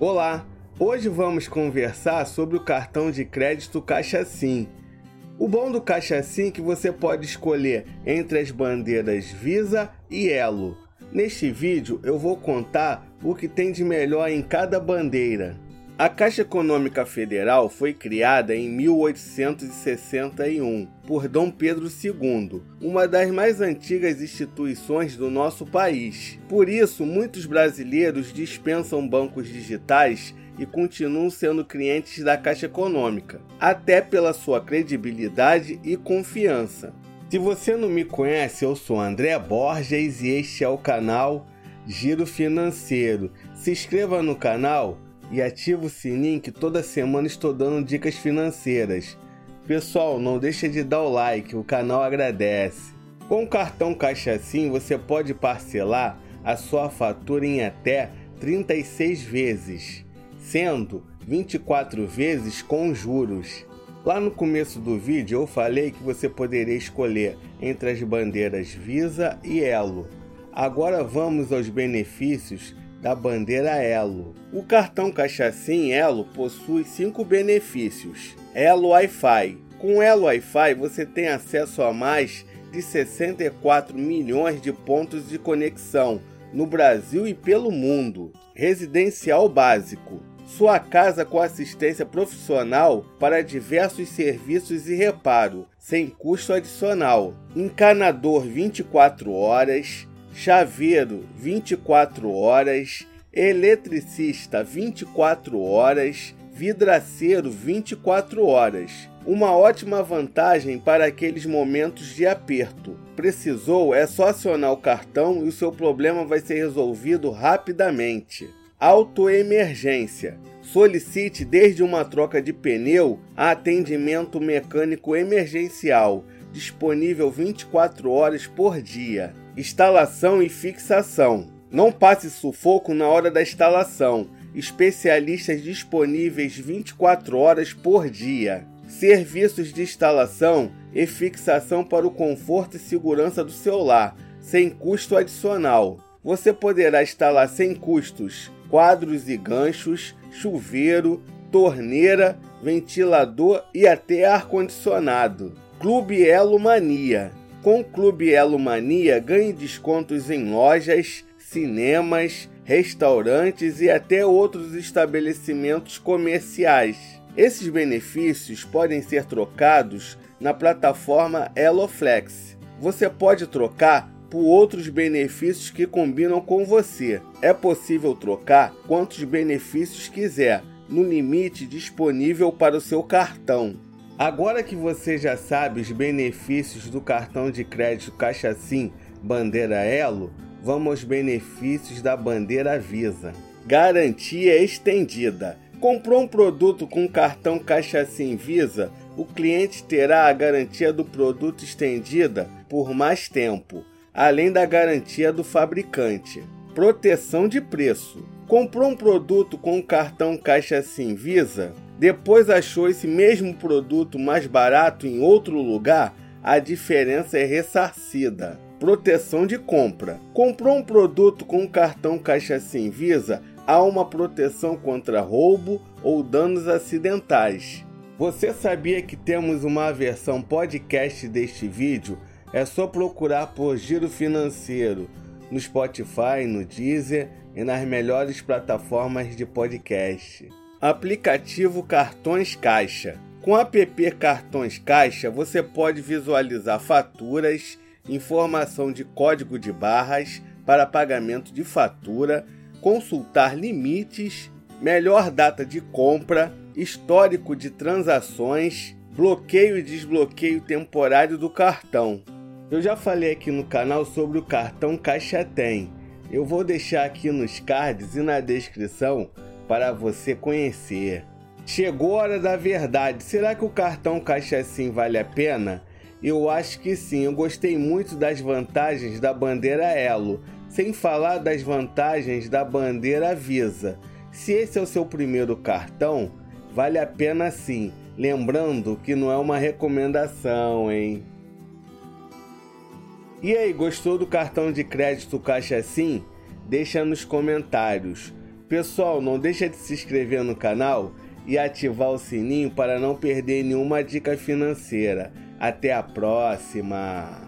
Olá, hoje vamos conversar sobre o cartão de crédito Caixa Sim. O bom do Caixa Sim é que você pode escolher entre as bandeiras Visa e Elo. Neste vídeo eu vou contar o que tem de melhor em cada bandeira. A Caixa Econômica Federal foi criada em 1861 por Dom Pedro II, uma das mais antigas instituições do nosso país. Por isso, muitos brasileiros dispensam bancos digitais e continuam sendo clientes da Caixa Econômica, até pela sua credibilidade e confiança. Se você não me conhece, eu sou André Borges e este é o canal Giro Financeiro. Se inscreva no canal e ativa o sininho que toda semana estou dando dicas financeiras. Pessoal, não deixa de dar o like, o canal agradece. Com o cartão Caixa Sim, você pode parcelar a sua fatura em até 36 vezes, sendo 24 vezes com juros. Lá no começo do vídeo eu falei que você poderia escolher entre as bandeiras Visa e Elo. Agora vamos aos benefícios da bandeira Elo. O cartão Caixa Sim Elo possui cinco benefícios. Elo Wi-Fi. Com Elo Wi-Fi você tem acesso a mais de 64 milhões de pontos de conexão no Brasil e pelo mundo. Residencial básico. Sua casa com assistência profissional para diversos serviços e reparo, sem custo adicional. Encanador 24 horas chaveiro 24 horas, eletricista 24 horas, vidraceiro 24 horas. Uma ótima vantagem para aqueles momentos de aperto. Precisou é só acionar o cartão e o seu problema vai ser resolvido rapidamente. Autoemergência. Solicite desde uma troca de pneu a atendimento mecânico emergencial, disponível 24 horas por dia. Instalação e fixação. Não passe sufoco na hora da instalação. Especialistas disponíveis 24 horas por dia. Serviços de instalação e fixação para o conforto e segurança do seu lar, sem custo adicional. Você poderá instalar sem custos quadros e ganchos, chuveiro, torneira, ventilador e até ar-condicionado. Clube Elo Mania com o Clube Elo Mania, ganhe descontos em lojas, cinemas, restaurantes e até outros estabelecimentos comerciais. Esses benefícios podem ser trocados na plataforma EloFlex. Você pode trocar por outros benefícios que combinam com você. É possível trocar quantos benefícios quiser, no limite disponível para o seu cartão. Agora que você já sabe os benefícios do cartão de crédito Caixa Sim Bandeira Elo, vamos aos benefícios da bandeira Visa. Garantia estendida. Comprou um produto com cartão Caixa Sim Visa, o cliente terá a garantia do produto estendida por mais tempo, além da garantia do fabricante. Proteção de preço. Comprou um produto com cartão Caixa Sim Visa, depois achou esse mesmo produto mais barato em outro lugar, a diferença é ressarcida. Proteção de compra. Comprou um produto com um cartão Caixa Sem Visa, há uma proteção contra roubo ou danos acidentais. Você sabia que temos uma versão podcast deste vídeo? É só procurar por Giro Financeiro no Spotify, no Deezer e nas melhores plataformas de podcast. Aplicativo Cartões Caixa. Com o app Cartões Caixa, você pode visualizar faturas, informação de código de barras para pagamento de fatura, consultar limites, melhor data de compra, histórico de transações, bloqueio e desbloqueio temporário do cartão. Eu já falei aqui no canal sobre o cartão Caixa Tem. Eu vou deixar aqui nos cards e na descrição para você conhecer. Chegou a hora da verdade. Será que o cartão Caixa Sim vale a pena? Eu acho que sim. Eu gostei muito das vantagens da bandeira Elo, sem falar das vantagens da bandeira Visa. Se esse é o seu primeiro cartão, vale a pena sim. Lembrando que não é uma recomendação, hein? E aí, gostou do cartão de crédito Caixa Sim? Deixa nos comentários. Pessoal, não deixa de se inscrever no canal e ativar o sininho para não perder nenhuma dica financeira. Até a próxima!